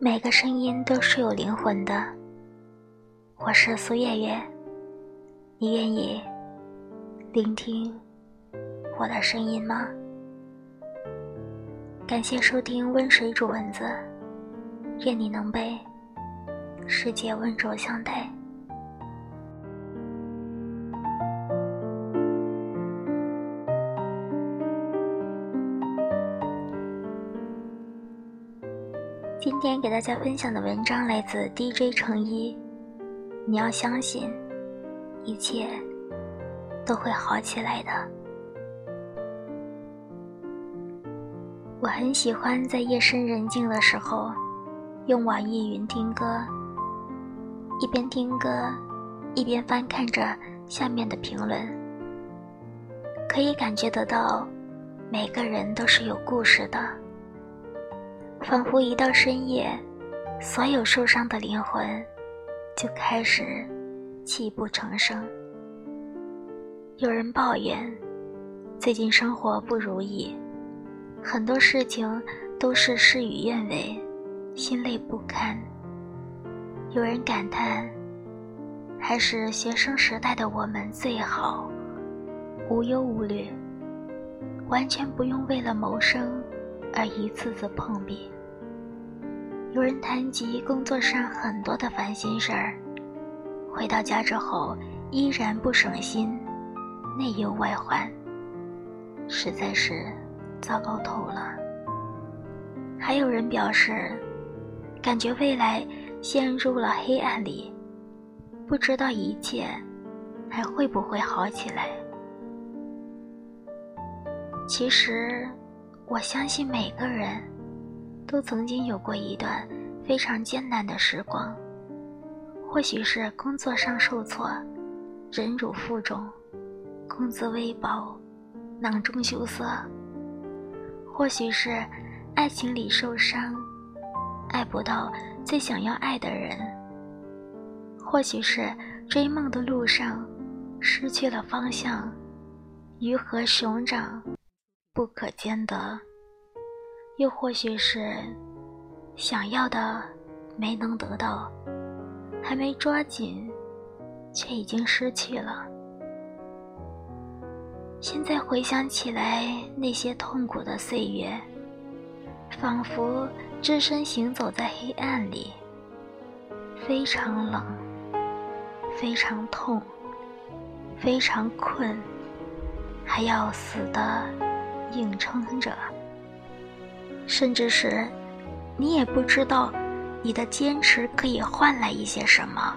每个声音都是有灵魂的。我是苏月月，你愿意聆听我的声音吗？感谢收听温水煮蚊子，愿你能被世界温柔相待。今天给大家分享的文章来自 DJ 成一。你要相信，一切都会好起来的。我很喜欢在夜深人静的时候，用网易云听歌，一边听歌，一边翻看着下面的评论，可以感觉得到，每个人都是有故事的。仿佛一到深夜，所有受伤的灵魂就开始泣不成声。有人抱怨最近生活不如意，很多事情都是事与愿违，心累不堪。有人感叹，还是学生时代的我们最好，无忧无虑，完全不用为了谋生。而一次次碰壁。有人谈及工作上很多的烦心事儿，回到家之后依然不省心，内忧外患，实在是糟糕透了。还有人表示，感觉未来陷入了黑暗里，不知道一切还会不会好起来。其实。我相信每个人都曾经有过一段非常艰难的时光，或许是工作上受挫，忍辱负重，工资微薄，囊中羞涩；或许是爱情里受伤，爱不到最想要爱的人；或许是追梦的路上失去了方向，鱼和熊掌。不可兼得，又或许是想要的没能得到，还没抓紧，却已经失去了。现在回想起来，那些痛苦的岁月，仿佛只身行走在黑暗里，非常冷，非常痛，非常困，还要死的。硬撑着，甚至是你也不知道你的坚持可以换来一些什么，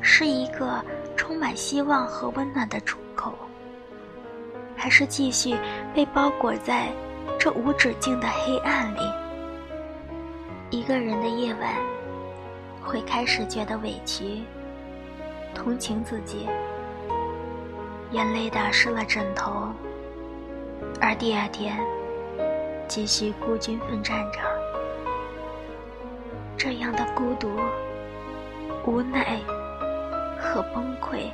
是一个充满希望和温暖的出口，还是继续被包裹在这无止境的黑暗里？一个人的夜晚，会开始觉得委屈，同情自己，眼泪打湿了枕头。而第二天，继续孤军奋战着。这样的孤独、无奈和崩溃，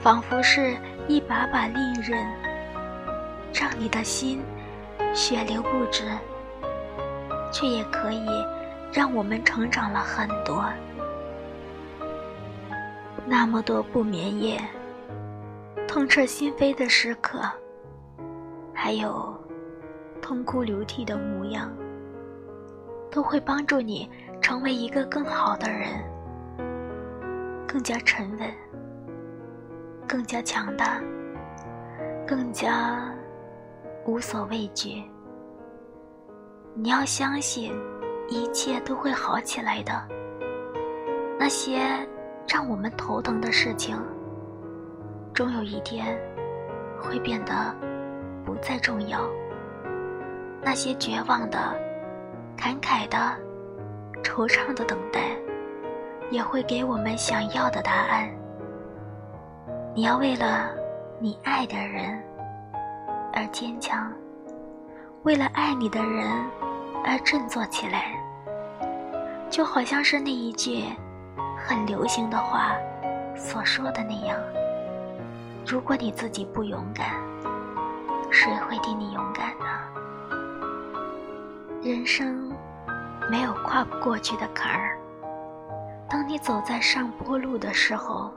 仿佛是一把把利刃，让你的心血流不止，却也可以让我们成长了很多。那么多不眠夜、痛彻心扉的时刻。还有痛哭流涕的模样，都会帮助你成为一个更好的人，更加沉稳，更加强大，更加无所畏惧。你要相信，一切都会好起来的。那些让我们头疼的事情，终有一天会变得。不再重要。那些绝望的、感慨的、惆怅的等待，也会给我们想要的答案。你要为了你爱的人而坚强，为了爱你的人而振作起来。就好像是那一句很流行的话所说的那样：如果你自己不勇敢。谁会替你勇敢呢？人生没有跨不过去的坎儿。当你走在上坡路的时候，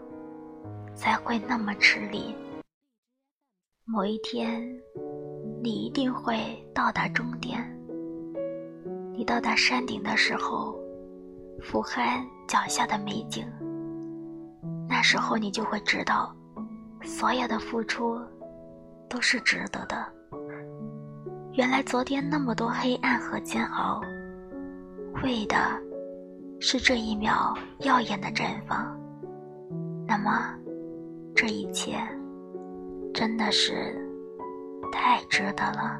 才会那么吃力。某一天，你一定会到达终点。你到达山顶的时候，俯瞰脚下的美景。那时候，你就会知道，所有的付出都是值得的。原来，昨天那么多黑暗和煎熬，为的是这一秒耀眼的绽放。那么，这一切真的是太值得了。